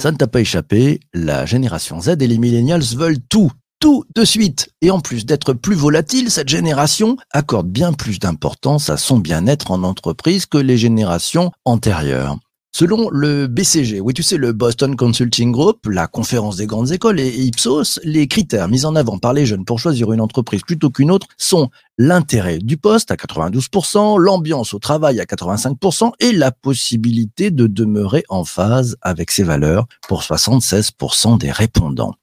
Ça ne t'a pas échappé, la génération Z et les millennials veulent tout, tout de suite. Et en plus d'être plus volatile, cette génération accorde bien plus d'importance à son bien-être en entreprise que les générations antérieures. Selon le BCG, oui tu sais, le Boston Consulting Group, la conférence des grandes écoles et Ipsos, les critères mis en avant par les jeunes pour choisir une entreprise plutôt qu'une autre sont l'intérêt du poste à 92%, l'ambiance au travail à 85% et la possibilité de demeurer en phase avec ses valeurs pour 76% des répondants.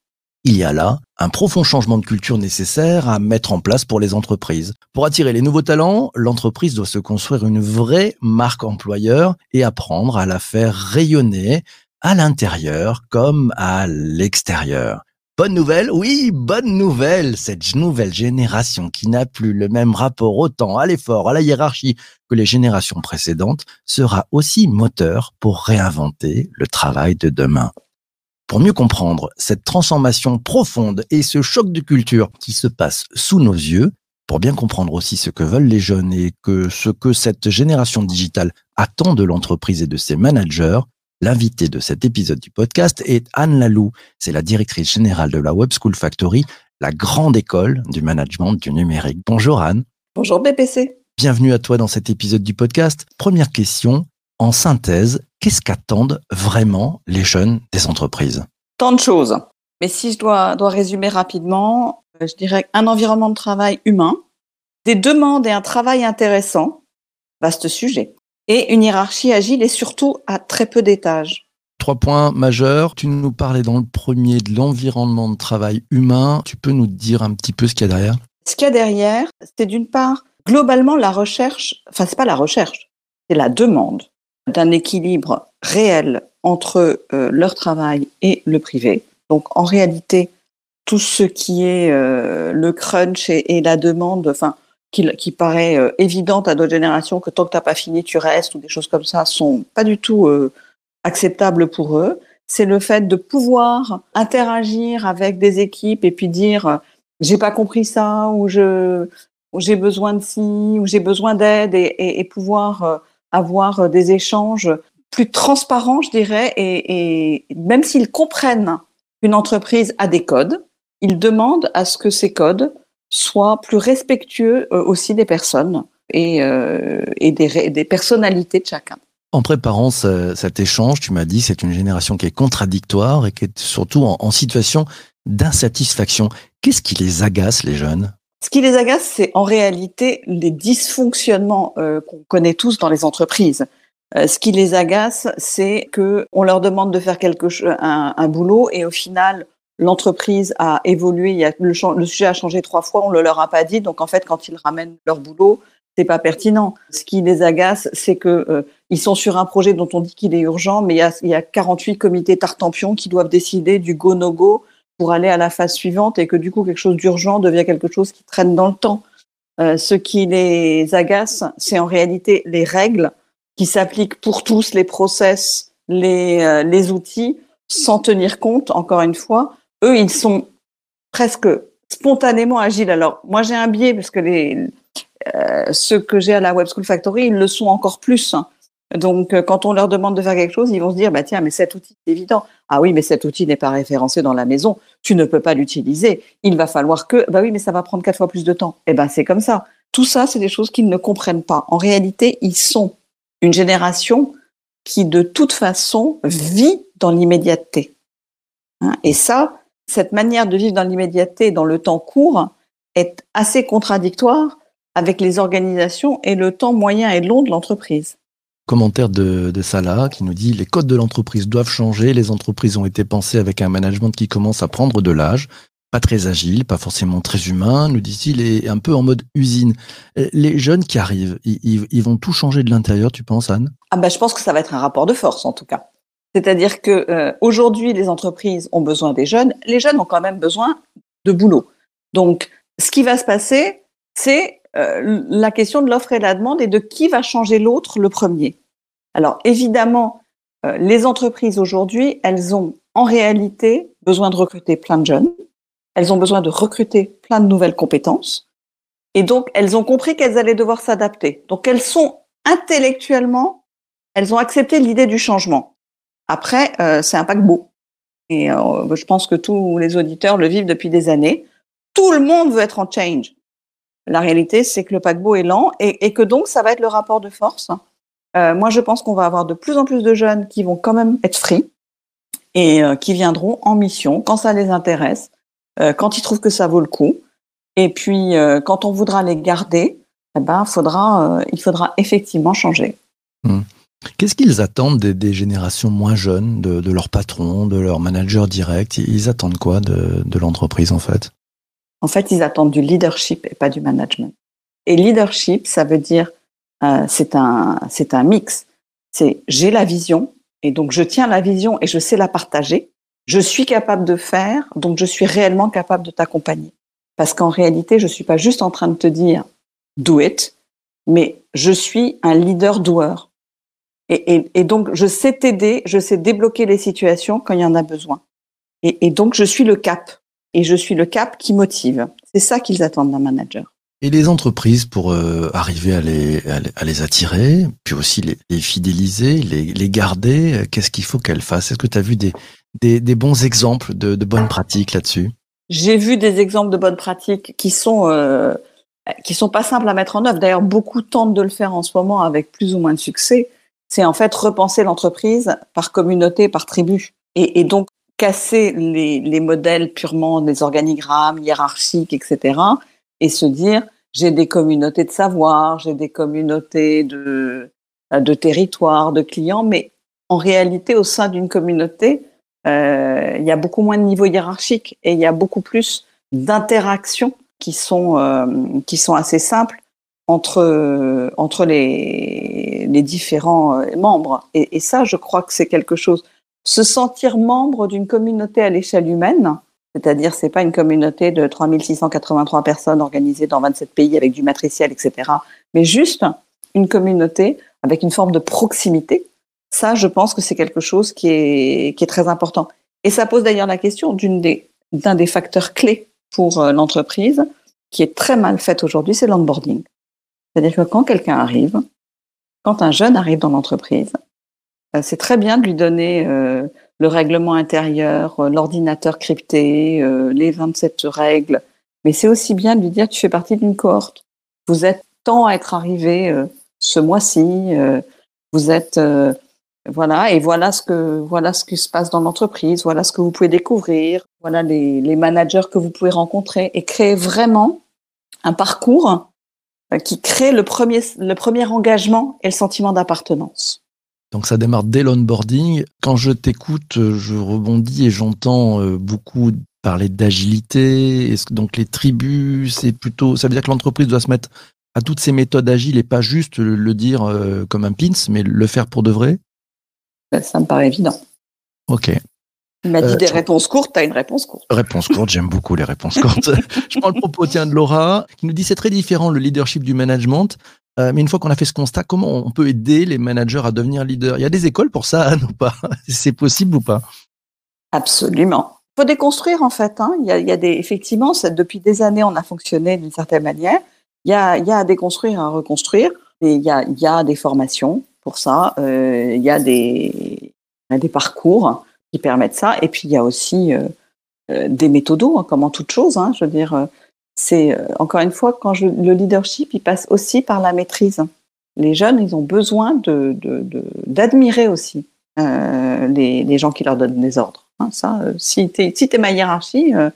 Il y a là un profond changement de culture nécessaire à mettre en place pour les entreprises. Pour attirer les nouveaux talents, l'entreprise doit se construire une vraie marque employeur et apprendre à la faire rayonner à l'intérieur comme à l'extérieur. Bonne nouvelle, oui, bonne nouvelle. Cette nouvelle génération qui n'a plus le même rapport au temps, à l'effort, à la hiérarchie que les générations précédentes sera aussi moteur pour réinventer le travail de demain. Pour mieux comprendre cette transformation profonde et ce choc de culture qui se passe sous nos yeux, pour bien comprendre aussi ce que veulent les jeunes et que ce que cette génération digitale attend de l'entreprise et de ses managers, l'invité de cet épisode du podcast est Anne Lalou. C'est la directrice générale de la Web School Factory, la grande école du management du numérique. Bonjour Anne. Bonjour BPC. Bienvenue à toi dans cet épisode du podcast. Première question, en synthèse, qu'est-ce qu'attendent vraiment les jeunes des entreprises? Tant de choses. Mais si je dois, dois résumer rapidement, euh, je dirais un environnement de travail humain, des demandes et un travail intéressant, vaste sujet, et une hiérarchie agile et surtout à très peu d'étages. Trois points majeurs. Tu nous parlais dans le premier de l'environnement de travail humain. Tu peux nous dire un petit peu ce qu'il y a derrière? Ce qu'il y a derrière, c'est d'une part, globalement, la recherche, enfin, c'est pas la recherche, c'est la demande d'un équilibre réel entre euh, leur travail et le privé. Donc en réalité, tout ce qui est euh, le crunch et, la demande, enfin qui, qui paraît euh, évidente à d'autres générations que tant que t'as pas fini tu restes ou des choses comme ça sont pas du tout acceptables pour eux. C'est le fait de pouvoir interagir avec des équipes et puis dire j'ai pas compris ça ou j'ai besoin de ci ou j'ai besoin d'aide et, pouvoir avoir des échanges plus transparents, je dirais, et, même s'ils comprennent qu'une entreprise a des codes, ils demandent à ce que ces codes soient plus respectueux euh, aussi des personnes et, euh, des, personnalités de chacun. En préparant ce, cet échange, tu m'as dit c'est une génération qui est contradictoire et qui est surtout en situation d'insatisfaction. Qu'est-ce qui les agace, les jeunes? Ce qui les agace, c'est en réalité les dysfonctionnements euh, qu'on connaît tous dans les entreprises. Euh, ce qui les agace, c'est que on leur demande de faire quelque un, boulot, et au final, l'entreprise a évolué. Le, le, sujet a changé trois fois, on ne leur a pas dit. Donc en fait, quand ils ramènent leur boulot, c'est pas pertinent. Ce qui les agace, c'est que euh, ils sont sur un projet dont on dit qu'il est urgent, mais il y a, y a 48 comités tartampions qui doivent décider du go no go pour aller à la phase suivante et que du coup quelque chose d'urgent devient quelque chose qui traîne dans le temps. Euh, ce qui les agace, c'est en réalité les règles qui s'appliquent pour tous, les process, les, euh, les outils, sans tenir compte, encore une fois. Eux, ils sont presque spontanément agiles. Alors, moi, j'ai un biais parce que les, euh, ceux que j'ai à la Web School Factory, ils le sont encore plus. Donc, euh, quand on leur demande de faire quelque chose, ils vont se dire, bah tiens, mais cet outil, c'est évident. Ah oui, mais cet outil n'est pas référencé dans la maison. Tu ne peux pas l'utiliser. Il va falloir que, bah oui, mais ça va prendre quatre fois plus de temps. Eh ben, c'est comme ça. Tout ça, c'est des choses qu'ils ne comprennent pas. En réalité, ils sont une génération qui, de toute façon, vit dans l'immédiateté. Hein, et ça, cette manière de vivre dans l'immédiateté, dans le temps court, est assez contradictoire avec les organisations et le temps moyen et long de l'entreprise. Commentaire de, Salah qui nous dit les codes de l'entreprise doivent changer. Les entreprises ont été pensées avec un management qui commence à prendre de l'âge, pas très agile, pas forcément très humain, nous dit-il, et un peu en mode usine. Les jeunes qui arrivent, ils, ils vont tout changer de l'intérieur, tu penses, Anne? Ah ben, je pense que ça va être un rapport de force en tout cas. C'est-à-dire que euh, aujourd'hui, les entreprises ont besoin des jeunes. Les jeunes ont quand même besoin de boulot. Donc, ce qui va se passer, c'est euh, la question de l'offre et la demande et de qui va changer l'autre le premier. Alors évidemment, euh, les entreprises aujourd'hui, elles ont en réalité besoin de recruter plein de jeunes, elles ont besoin de recruter plein de nouvelles compétences, Et donc, elles ont compris qu'elles allaient devoir s'adapter. Donc, elles sont intellectuellement, elles ont accepté l'idée du changement. Après, euh, c'est un paquebot. Et je pense que tous les auditeurs le vivent depuis des années. Tout le monde veut être en change. La réalité, c'est que le paquebot est lent et, que donc ça va être le rapport de force. Euh, moi, je pense qu'on va avoir de plus en plus de jeunes qui vont quand même être free et euh, qui viendront en mission quand ça les intéresse, euh, quand ils trouvent que ça vaut le coup. Et puis, quand on voudra les garder, eh ben, il faudra effectivement changer. Mmh. Qu'est-ce qu'ils attendent des, générations moins jeunes, de, de leurs patrons, de leurs managers directs Ils attendent quoi de l'entreprise en fait? En fait, ils attendent du leadership et pas du management. Et leadership, ça veut dire euh, c'est un c'est un mix. C'est j'ai la vision et donc je tiens la vision et je sais la partager. Je suis capable de faire, donc je suis réellement capable de t'accompagner. Parce qu'en réalité, je suis pas juste en train de te dire do it, mais je suis un leader doueur. Et, et, et, donc, je sais t'aider, je sais débloquer les situations quand il y en a besoin. Et, et donc, je suis le cap. Et je suis le cap qui motive. C'est ça qu'ils attendent d'un manager. Et les entreprises, pour euh, arriver à les, à les, attirer, puis aussi les, les fidéliser, les, les garder, euh, qu'est-ce qu'il faut qu'elles fassent? Est-ce que tu as vu des, des, des, bons exemples de, de bonnes pratiques là-dessus? J'ai vu des exemples de bonnes pratiques qui sont... Euh, qui sont pas simples à mettre en œuvre. D'ailleurs, beaucoup tentent de le faire en ce moment avec plus ou moins de succès c'est en fait repenser l'entreprise par communauté, par tribu. Et, et donc casser les, les, modèles purement des organigrammes hiérarchiques, etc. Et se dire, j'ai des communautés de savoir, j'ai des communautés de, de territoire, de clients, mais en réalité, au sein d'une communauté, euh, il y a beaucoup moins de niveaux hiérarchiques et il y a beaucoup plus d'interactions qui sont euh, qui sont assez simples entre entre les, les différents euh, membres. Et, et, ça, je crois que c'est quelque chose. Se sentir membre d'une communauté à l'échelle humaine, c'est-à-dire c'est pas une communauté de 3683 personnes organisées dans 27 pays avec du matriciel, etc., mais juste une communauté avec une forme de proximité. Ça, je pense que c'est quelque chose qui est, qui est très important. Et ça pose d'ailleurs la question d'une des, d'un des facteurs clés pour euh, l'entreprise, qui est très mal faite aujourd'hui, c'est l'onboarding. C'est-à-dire que quand quelqu'un arrive, quand un jeune arrive dans l'entreprise, c'est très bien de lui donner euh, le règlement intérieur, euh, l'ordinateur crypté, les 27 règles, mais c'est aussi bien de lui dire tu fais partie d'une cohorte. Vous êtes tant à être arrivé ce mois-ci, vous êtes voilà et voilà ce que qui se passe dans l'entreprise, voilà ce que vous pouvez découvrir, voilà les, managers que vous pouvez rencontrer et créer vraiment un parcours euh, qui crée le premier, le premier engagement et le sentiment d'appartenance. Donc ça démarre dès l'onboarding. Quand je t'écoute, euh, je rebondis et j'entends euh, beaucoup parler d'agilité. Donc les tribus, c'est plutôt, ça veut dire que l'entreprise doit se mettre à toutes ces méthodes agiles et pas juste le dire comme un pins, mais le faire pour de vrai? Ça me paraît évident. Ok. Il m'a dit euh, des réponses courtes, tu as une réponse courte. Réponse courte, j'aime beaucoup les réponses courtes. je prends le propos tiens, de Laura, qui nous dit c'est très différent le leadership du management. Euh, mais une fois qu'on a fait ce constat, comment on peut aider les managers à devenir leaders? Il y a des écoles pour ça, Anne, ou pas? C'est possible ou pas? Absolument. Il faut déconstruire en fait. Hein. Il, y a, des, effectivement, depuis des années, on a fonctionné d'une certaine manière. Il y, a, à déconstruire, à reconstruire. Et il y a, des formations pour ça. Euh, il y a des, parcours qui permettent ça. Et puis il y a aussi euh, des méthodos, hein, comme en toute chose. Hein, je veux dire, c'est encore une fois quand je, le leadership, il passe aussi par la maîtrise. Les jeunes, ils ont besoin de d'admirer aussi euh, les, les, gens qui leur donnent des ordres. Hein, ça, si tu es, si es ma hiérarchie, euh,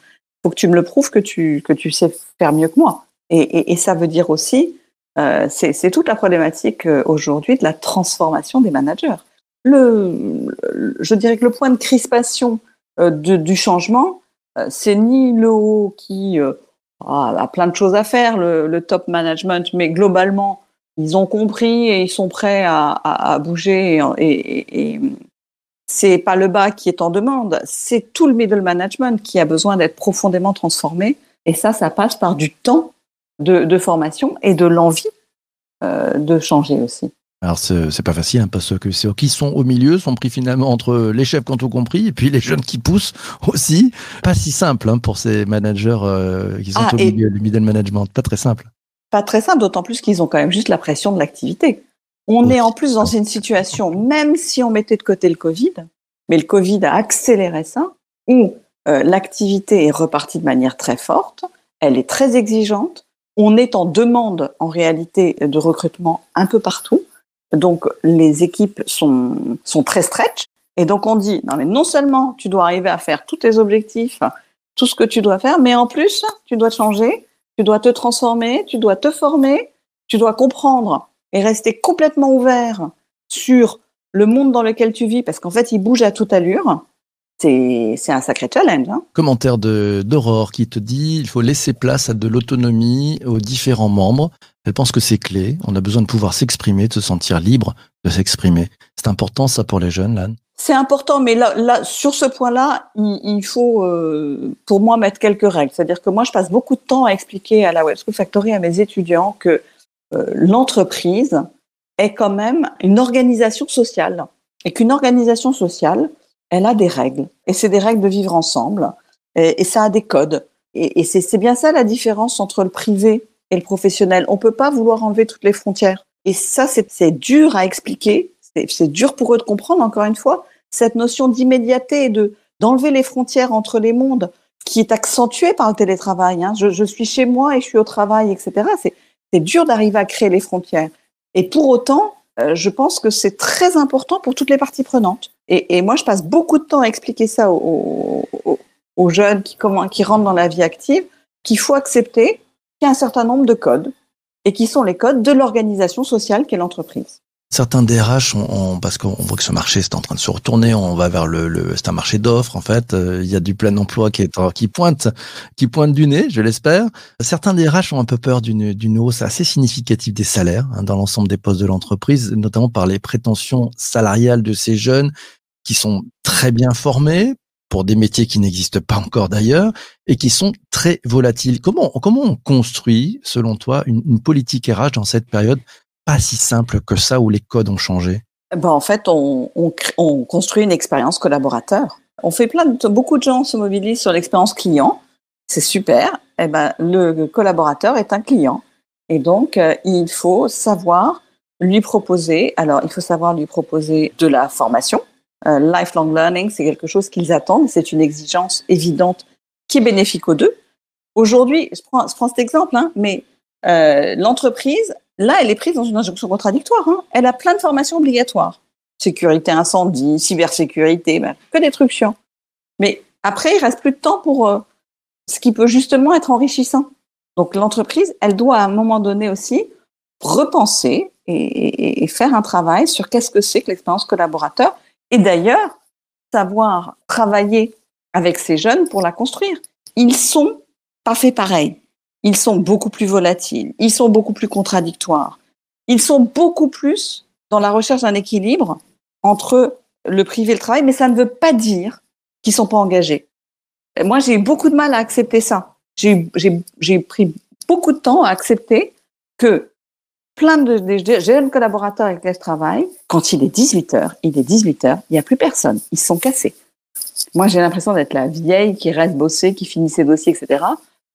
faut que tu me le prouves que tu que tu sais faire mieux que moi. Et, et, et ça veut dire aussi, euh, c'est toute la problématique aujourd'hui de la transformation des managers le, je dirais que le point de crispation euh, de, du changement, euh, c'est ni le haut qui euh, a, plein de choses à faire, le, top management, mais globalement, ils ont compris et ils sont prêts à, bouger. Et, c'est pas le bas qui est en demande, c'est tout le middle management qui a besoin d'être profondément transformé. Et ça, ça passe par du temps de, de formation et de l'envie euh, de changer aussi. Alors c'est pas facile hein, parce que ceux qui sont au milieu sont pris finalement entre les chefs qui ont tout compris et puis les jeunes qui poussent aussi. Pas si simple hein, pour ces managers euh, qui sont ah, au milieu, le middle management, pas très simple. pas très simple, d'autant plus qu'ils ont quand même juste la pression de l'activité. On Oui. est en plus dans une situation, même si on mettait de côté le Covid, mais le Covid a accéléré ça, où euh, l'activité est repartie de manière très forte, elle est très exigeante, on est en demande en réalité de recrutement un peu partout, donc les équipes sont, sont très stretch, et donc on dit, non mais non seulement tu dois arriver à faire tous tes objectifs, tout ce que tu dois faire, mais en plus tu dois changer, tu dois te transformer, tu dois te former, tu dois comprendre et rester complètement ouvert sur le monde dans lequel tu vis, parce qu'en fait, il bouge à toute allure. C'est un sacré challenge. Hein. Commentaire d'Aurore qui te dit il faut laisser place à de l'autonomie aux différents membres. Elle pense que c'est clé. On a besoin de pouvoir s'exprimer, de se sentir libre de s'exprimer. C'est important ça pour les jeunes, Lan. C'est important, mais là, là, sur ce point-là, il, faut, euh, pour moi, mettre quelques règles. C'est-à-dire que moi, je passe beaucoup de temps à expliquer à la Web School Factory, à mes étudiants, que euh, l'entreprise est quand même une organisation sociale. Et qu'une organisation sociale, elle a des règles. Et c'est des règles de vivre ensemble. Et, ça a des codes. Et, et c'est bien ça la différence entre le privé et le professionnel. On peut pas vouloir enlever toutes les frontières. Et ça, c'est dur à expliquer. C'est dur pour eux de comprendre, encore une fois, cette notion d'immédiateté et de d'enlever les frontières entre les mondes qui est accentuée par le télétravail. Hein. Je, suis chez moi et je suis au travail, etc. C'est dur d'arriver à créer les frontières. Et pour autant, euh, je pense que c'est très important pour toutes les parties prenantes. Et, moi, je passe beaucoup de temps à expliquer ça aux, jeunes qui rentrent dans la vie active, qu'il faut accepter qu'il y a un certain nombre de codes et qui sont les codes de l'organisation sociale qu'est l'entreprise. Certains DRH, ont, ont- parce qu'on voit que ce marché c'est en train de se retourner, on va vers le, c'est un marché d'offres en fait. Euh, Il y a du plein emploi qui qui pointe, qui pointe du nez, je l'espère. Certains DRH ont un peu peur d'une d'une hausse assez significative des salaires hein, dans l'ensemble des postes de l'entreprise, notamment par les prétentions salariales de ces jeunes qui sont très bien formés pour des métiers qui n'existent pas encore d'ailleurs et qui sont très volatiles. Comment comment on construit, selon toi, une, politique RH dans cette période pas si simple que ça où les codes ont changé? Ben, en fait, on construit une expérience collaborateur. On fait plein de, beaucoup de gens se mobilisent sur l'expérience client. C'est super. Eh ben, le collaborateur est un client. Et donc, euh, il faut savoir lui proposer, alors il faut savoir lui proposer de la formation. Euh, lifelong learning, c'est quelque chose qu'ils attendent. C'est une exigence évidente qui est bénéfique aux deux. Aujourd'hui, je prends, je cet exemple, hein, mais euh, l'entreprise, là, elle est prise dans une injonction contradictoire. Hein. Elle a plein de formations obligatoires. Sécurité incendie, cybersécurité, ben, que des trucs chiants. Mais après, il reste plus de temps pour euh, ce qui peut justement être enrichissant. Donc l'entreprise, elle doit à un moment donné aussi repenser et faire un travail sur qu'est-ce que c'est que l'expérience collaborateur. Et d'ailleurs, savoir travailler avec ces jeunes pour la construire. Ils sont pas faits pareil. Ils sont beaucoup plus volatiles. Ils sont beaucoup plus contradictoires. Ils sont beaucoup plus dans la recherche d'un équilibre entre le privé et le travail, mais ça ne veut pas dire qu'ils sont pas engagés. Moi, j'ai eu beaucoup de mal à accepter ça. J'ai pris beaucoup de temps à accepter que plein de des jeunes collaborateurs avec lesquels je travaille, quand il est 18 heures, il est 18 heures, il n'y a plus personne. Ils sont cassés. Moi, j'ai l'impression d'être la vieille qui reste bosser, qui finit ses dossiers, etc.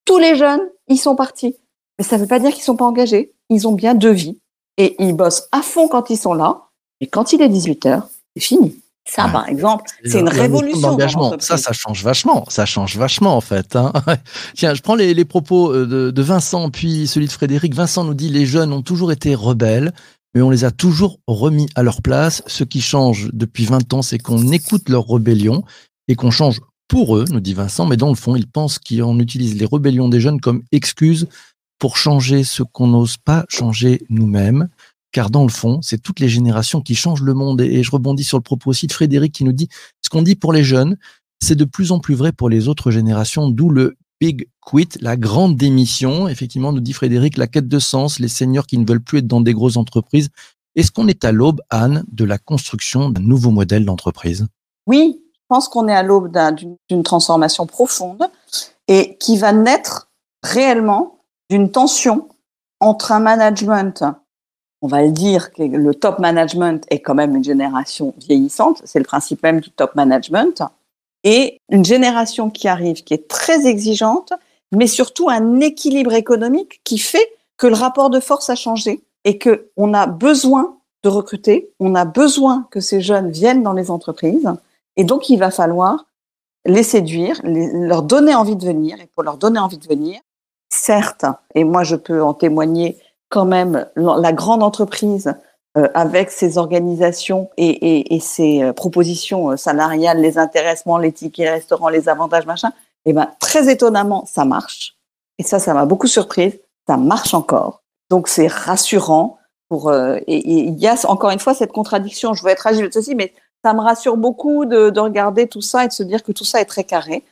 Tous les jeunes, ils sont partis. Mais ça ne veut pas dire qu'ils sont pas engagés. Ils ont bien deux vies. Et ils bossent à fond quand ils sont là. Et quand il est 18 heures, c'est fini. Ça, Ouais. par exemple, c'est une révolution. Ça, ça change vachement. Ça change vachement, en fait. hein. Tiens, je prends les, les propos euh, de, de Vincent, puis celui de Frédéric. Vincent nous dit les jeunes ont toujours été rebelles, mais on les a toujours remis à leur place. Ce qui change depuis 20 ans, c'est qu'on écoute leur rébellion et qu'on change pour eux, nous dit Vincent, mais dans le fond, ils pensent qu'on utilise les rébellions des jeunes comme excuse pour changer ce qu'on n'ose pas changer nous-mêmes. Car dans le fond, c'est toutes les générations qui changent le monde. Et, je rebondis sur le propos aussi de Frédéric qui nous dit ce qu'on dit pour les jeunes, c'est de plus en plus vrai pour les autres générations, d'où le big quit, la grande démission. Effectivement, nous dit Frédéric, la quête de sens, les seniors qui ne veulent plus être dans des grosses entreprises. Est-ce qu'on est à l'aube, Anne, de la construction d'un nouveau modèle d'entreprise? Oui, je pense qu'on est à l'aube d'un- d'une d'une transformation profonde et qui va naître réellement d'une tension entre un management, on va le dire, que le top management est quand même une génération vieillissante, c'est le principe même du top management, et une génération qui arrive qui est très exigeante, mais surtout un équilibre économique qui fait que le rapport de force a changé et que on a besoin de recruter, on a besoin que ces jeunes viennent dans les entreprises et donc il va falloir les séduire, leur donner envie de venir et pour leur donner envie de venir, certes, et moi je peux en témoigner quand même, la grande entreprise euh, avec ses organisations et, ses euh, propositions euh, salariales, les intéressements, les tickets restaurants, les avantages, machin, et ben très étonnamment, ça marche. Et ça, ça m'a beaucoup surprise. Ça marche encore. Donc c'est rassurant. Pour et et il y a encore une fois cette contradiction. Je veux être agile, ceci, mais ça me rassure beaucoup de, de regarder tout ça et de se dire que tout ça est très carré.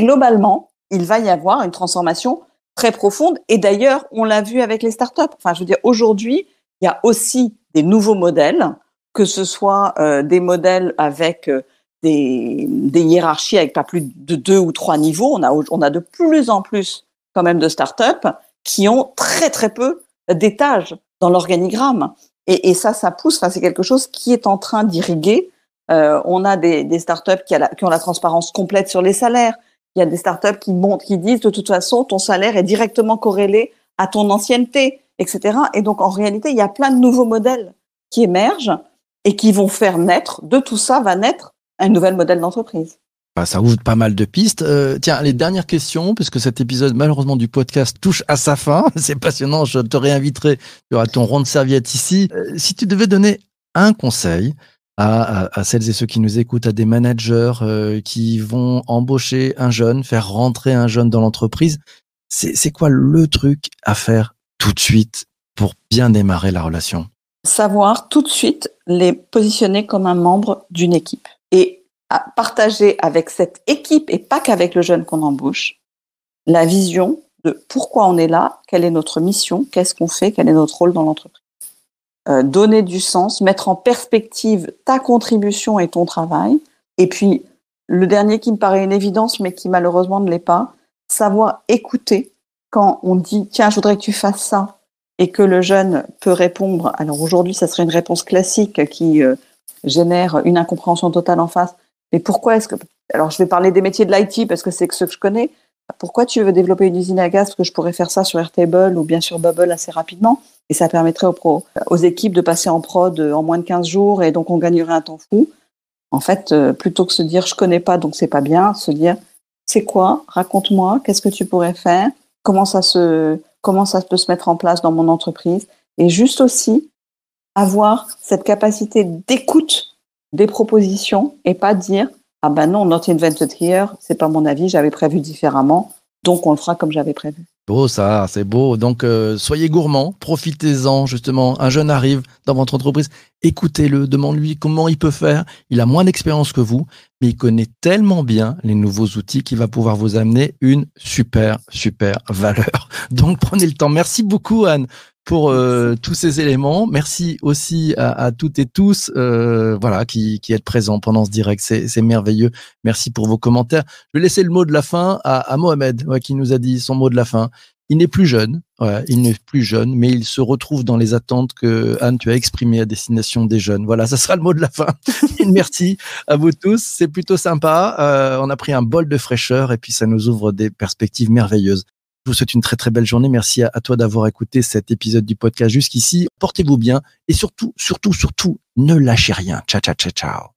Globalement, il va y avoir une transformation très profonde. Et d'ailleurs, on l'a vu avec les startups. Enfin, je veux dire, aujourd'hui, il y a aussi des nouveaux modèles, que ce soit euh, des modèles avec euh, des, des hiérarchies avec pas plus de deux ou trois niveaux. On a, on a de plus en plus quand même de startups qui ont très très peu d'étages dans l'organigramme. Et, et ça, ça pousse. Enfin, c'est quelque chose qui est en train d'irriguer. Euh, on a des, des startups qui, a la- qui ont la transparence complète sur les salaires. Il y a des startups qui montent, qui disent de toute façon, ton salaire est directement corrélé à ton ancienneté, etc. Et donc, en réalité, il y a plein de nouveaux modèles qui émergent et qui vont faire naître, de tout ça va naître un nouvel modèle d'entreprise. Bah, ça ouvre pas mal de pistes. Euh, tiens, les dernières questions, puisque cet épisode, malheureusement, du podcast touche à sa fin. C'est passionnant. Je te réinviterai. Tu ton rond de serviette ici. Euh, si tu devais donner un conseil à, celles et ceux qui nous écoutent, à des managers euh, qui vont embaucher un jeune, faire rentrer un jeune dans l'entreprise, c'est quoi le truc à faire tout de suite pour bien démarrer la relation? Savoir tout de suite les positionner comme un membre d'une équipe et partager avec cette équipe et pas qu'avec le jeune qu'on embauche la vision de pourquoi on est là, quelle est notre mission, qu'est-ce qu'on fait, quel est notre rôle dans l'entreprise. Euh, donner du sens, mettre en perspective ta contribution et ton travail. Et puis, le dernier qui me paraît une évidence, mais qui malheureusement ne l'est pas, savoir écouter quand on dit, tiens, je voudrais que tu fasses ça, et que le jeune peut répondre. Alors aujourd'hui, ça serait une réponse classique qui euh, génère une incompréhension totale en face. Mais pourquoi est-ce que... Alors je vais parler des métiers de l'IT parce que c'est ce que je connais. Pourquoi tu veux développer une usine à gaz que je pourrais faire ça sur Airtable ou bien sur Bubble assez rapidement? Et ça permettrait aux, équipes de passer en prod euh, en moins de 15 jours et donc on gagnerait un temps fou. En fait, euh, plutôt que se dire je connais pas donc c'est pas bien, se dire c'est quoi? Raconte-moi, qu'est-ce que tu pourrais faire? Comment ça se comment ça peut se mettre en place dans mon entreprise? Et juste aussi avoir cette capacité d'écoute des propositions et pas dire ah ben non not invented here c'est pas mon avis j'avais prévu différemment donc on le fera comme j'avais prévu Beau ça, c'est beau. Donc euh, soyez gourmands, profitez-en justement. Un jeune arrive dans votre entreprise, écoutez-le, demande-lui comment il peut faire. Il a moins d'expérience que vous, mais il connaît tellement bien les nouveaux outils qu'il va pouvoir vous amener une super, super valeur. Donc prenez le temps. Merci beaucoup Anne pour euh, tous ces éléments. Merci aussi à, à toutes et tous euh, voilà, qui, qui êtes présents pendant ce direct. C'est merveilleux. Merci pour vos commentaires. Je vais laisser le mot de la fin à, à Mohamed, ouais, qui nous a dit son mot de la fin. Il n'est plus jeune, ouais, il n'est plus jeune, mais il se retrouve dans les attentes que Anne, tu as exprimées à destination des jeunes. Voilà, ça sera le mot de la fin. Merci à vous tous, c'est plutôt sympa. Euh, on a pris un bol de fraîcheur et puis ça nous ouvre des perspectives merveilleuses. Je vous souhaite une très très belle journée. Merci à, à toi d'avoir écouté cet épisode du podcast jusqu'ici. Portez-vous bien et surtout, surtout, surtout, ne lâchez rien. Ciao, ciao, ciao, ciao.